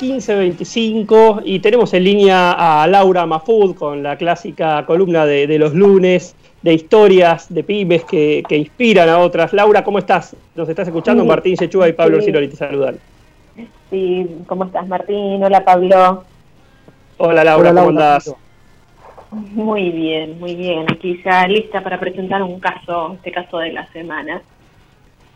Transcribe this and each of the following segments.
1525 y tenemos en línea a Laura Mafud con la clásica columna de, los lunes de historias de pymes que, inspiran a otras. Laura, ¿cómo estás? Nos estás escuchando, Martín Sechúa y Pablo Ciroli te saludan. Sí, ¿cómo estás Martín? Hola Pablo. Hola Laura, ¿cómo andás? Muy bien, muy bien. Aquí ya lista para presentar un caso, este caso de la semana.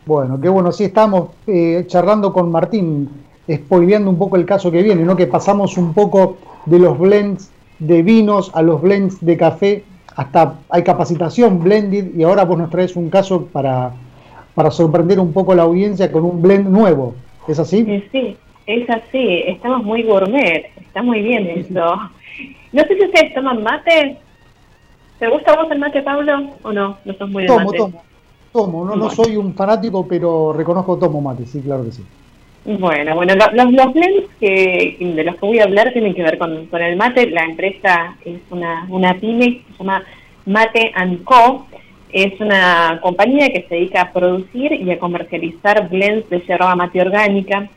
Bueno, qué bueno, sí estamos eh, charlando con Martín, spoileando un poco el caso que viene, ¿no? Que pasamos un poco de los blends de vinos a los blends de café, hasta hay capacitación blended y ahora vos nos traes un caso para, para sorprender un poco a la audiencia con un blend nuevo. ¿Es así? Sí, es así. Estamos muy gourmet. Está muy bien eso. No sé si ustedes toman mate. ¿Te gusta vos el mate, Pablo? ¿O no? No sos muy de tomo, Tomo, tomo. No, no soy un fanático, pero reconozco tomo mate, sí, claro que sí. Bueno, bueno, los, los blends que, de los que voy a hablar tienen que ver con, con el mate. La empresa es una, una pyme se llama Mate Co. Es una compañía que se dedica a producir y a comercializar blends de yerba mate orgánica.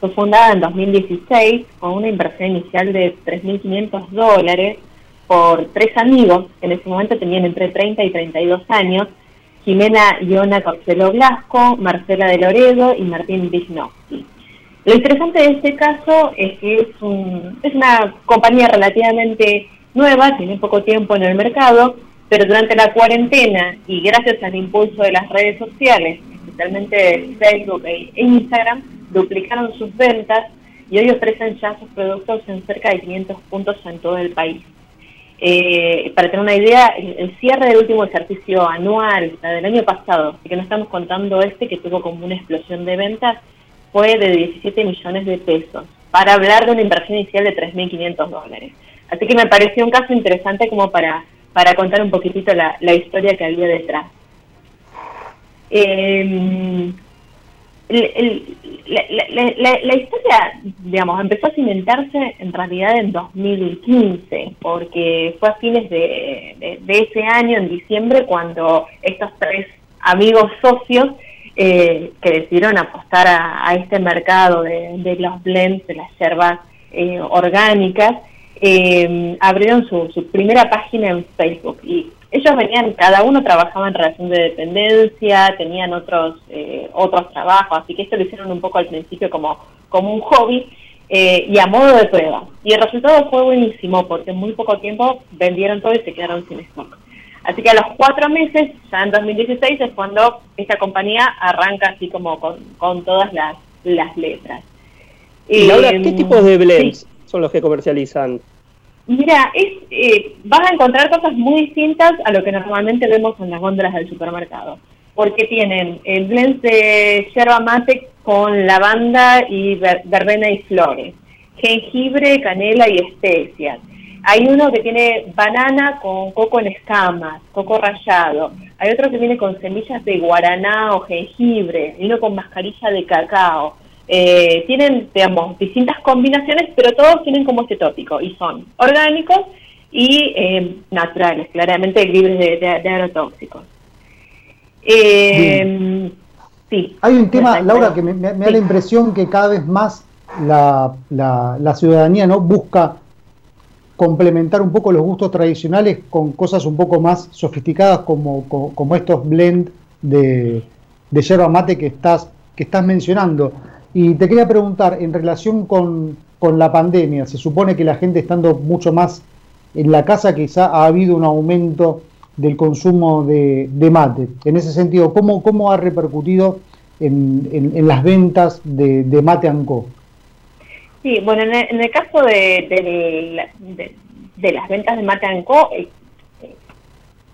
Fue fundada en 2016 con una inversión inicial de 3.500 dólares por tres amigos que en ese momento tenían entre 30 y 32 años Jimena Iona Corcelo Blasco, Marcela de Loredo y Martín Wisnowski. Lo interesante de este caso es que es, un, es una compañía relativamente nueva, tiene poco tiempo en el mercado, pero durante la cuarentena y gracias al impulso de las redes sociales, especialmente Facebook e Instagram, duplicaron sus ventas y hoy ofrecen ya sus productos en cerca de 500 puntos en todo el país. Eh, para tener una idea, el, cierre del último ejercicio anual, del año pasado, que no estamos contando este, que tuvo como una explosión de ventas, fue de 17 millones de pesos, para hablar de una inversión inicial de 3.500 dólares. Así que me pareció un caso interesante como para, para contar un poquitito la, la historia que había detrás. Eh, la, historia, digamos, empezó a cimentarse en realidad en 2015, porque fue a fines de, ese año, en diciembre, cuando estos tres amigos socios eh, que decidieron apostar a, este mercado de, los blends, de las yerbas eh, orgánicas, eh, abrieron su, su primera página en Facebook. Y ellos venían, cada uno trabajaba en relación de dependencia, tenían otros eh, otros trabajos, así que esto lo hicieron un poco al principio como, como un hobby eh, y a modo de prueba. Y el resultado fue buenísimo porque en muy poco tiempo vendieron todo y se quedaron sin stock. Así que a los cuatro meses, ya en 2016, es cuando esta compañía arranca así como con, todas las, las letras. ¿Y ahora qué em, tipos de blends son los que comercializan? Mira, es, eh, vas a encontrar cosas muy distintas a lo que normalmente vemos en las góndolas del supermercado, porque tienen el blend de yerba mate con lavanda y verbena y flores, jengibre, canela y especias. Hay uno que tiene banana con coco en escamas, coco rallado. Hay otro que viene con semillas de guaraná o jengibre, y uno con mascarilla de cacao. Eh, tienen, digamos, distintas combinaciones, pero todos tienen como este tópico y son orgánicos y eh, naturales, claramente libres de, agrotóxicos. Eh, sí. Hay un tema, Laura, que me, da la impresión que cada vez más la, la, ciudadanía no busca complementar un poco los gustos tradicionales con cosas un poco más sofisticadas como, como, estos blend de, de yerba mate que estás, que estás mencionando. Y te quería preguntar, en relación con, la pandemia, se supone que la gente estando mucho más en la casa, quizá ha habido un aumento del consumo de, mate. En ese sentido, ¿cómo, cómo ha repercutido en, las ventas de, Mate Anco? Sí, bueno, en el, caso de, de, las ventas de Mate Anco, eh, eh,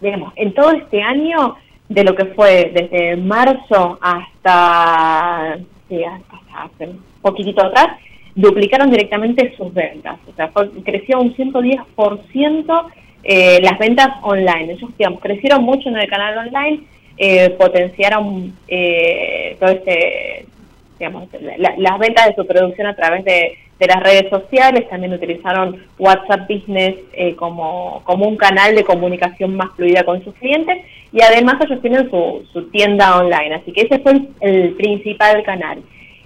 digamos, en todo este año, de lo que fue desde marzo hasta, hace un poquitito atrás, duplicaron directamente sus ventas. O sea, creció un 110% eh, las ventas online. Ellos, digamos, crecieron mucho en el canal online, eh, potenciaron eh, todo este, digamos, las ventas de su producción a través de, las redes sociales, también utilizaron WhatsApp Business eh, como, como un canal de comunicación más fluida con sus clientes y además ellos tienen su, su tienda online, así que ese fue el principal canal.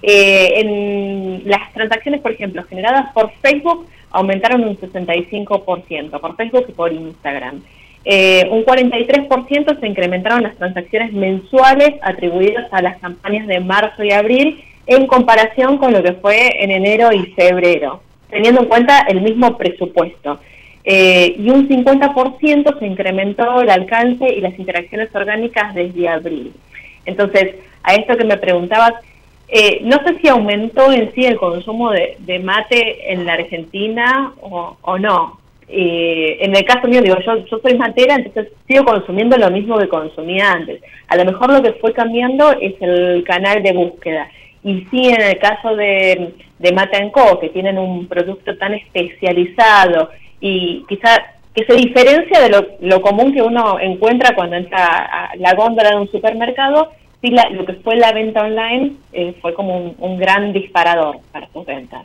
Eh, en las transacciones, por ejemplo, generadas por Facebook aumentaron un 65%, por Facebook y por Instagram. Eh, un 43% se incrementaron las transacciones mensuales atribuidas a las campañas de marzo y abril en comparación con lo que fue en enero y febrero, teniendo en cuenta el mismo presupuesto. Eh, y un 50% se incrementó el alcance y las interacciones orgánicas desde abril. Entonces, a esto que me preguntabas, eh, no sé si aumentó en sí el consumo de, mate en la Argentina o, no. Eh, en el caso mío, digo, yo, yo soy matera, entonces sigo consumiendo lo mismo que consumía antes. A lo mejor lo que fue cambiando es el canal de búsqueda. Y sí, en el caso de, de Mate Co, que tienen un producto tan especializado y quizá que se diferencia de lo, común que uno encuentra cuando entra a la góndola de un supermercado, sí lo que fue la venta online eh, fue como un, gran disparador para sus ventas.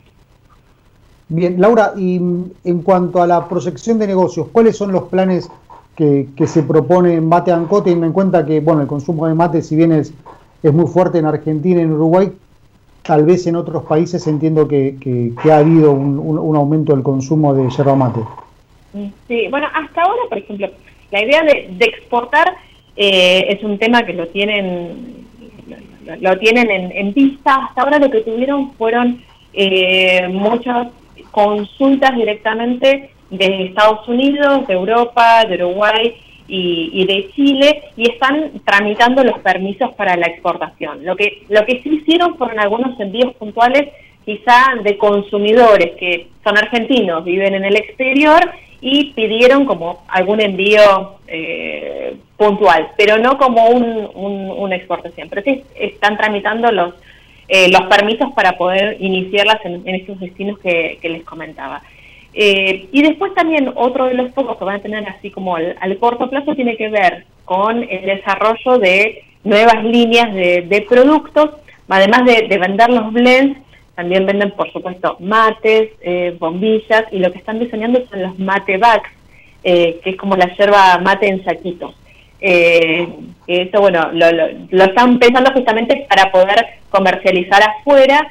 Bien, Laura, y en cuanto a la proyección de negocios, ¿cuáles son los planes que, se propone en Mate Anco, teniendo en cuenta que bueno el consumo de mate, si bien es, es muy fuerte en Argentina y en Uruguay, tal vez en otros países entiendo que, que, ha habido un, aumento del consumo de yerba mate. Sí, bueno, hasta ahora, por ejemplo, la idea de, exportar eh, es un tema que lo tienen lo, tienen en, vista. Hasta ahora lo que tuvieron fueron eh, muchas consultas directamente de Estados Unidos, de Europa, de Uruguay y, de Chile y están tramitando los permisos para la exportación. Lo que, lo que sí hicieron fueron algunos envíos puntuales quizá de consumidores que son argentinos, viven en el exterior y pidieron como algún envío eh, puntual, pero no como un, una exportación. Pero sí están tramitando los, eh, los permisos para poder iniciarlas en, estos destinos que, les comentaba. Eh, y después también otro de los focos que van a tener así como al, corto plazo tiene que ver con el desarrollo de nuevas líneas de, productos, además de, de vender los blends también venden, por supuesto, mates, eh, bombillas y lo que están diseñando son los mate bags, eh, que es como la yerba mate en saquitos. Eh, eso, bueno, lo, lo, están pensando justamente para poder comercializar afuera,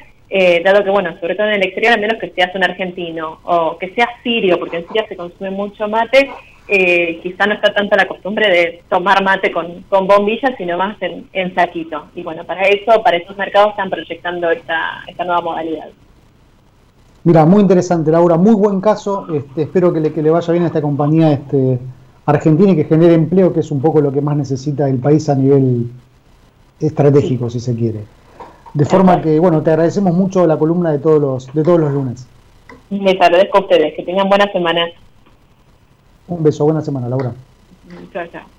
dado que, bueno, sobre todo en el exterior, a menos que seas un argentino o que seas sirio, porque en Siria se consume mucho mate, eh, quizá no está tanto la costumbre de tomar mate con, con bombillas, sino más en, en, saquito. Y bueno, para eso, para esos mercados están proyectando esta, esta nueva modalidad. Mira, muy interesante, Laura, muy buen caso. Este, espero que le, que le vaya bien a esta compañía este, argentina y que genere empleo, que es un poco lo que más necesita el país a nivel estratégico, si se quiere. De forma que, bueno, te agradecemos mucho la columna de todos los, de todos los lunes. Les agradezco a ustedes, que tengan buena semana. Un beso, buena semana, Laura. Chao, chao.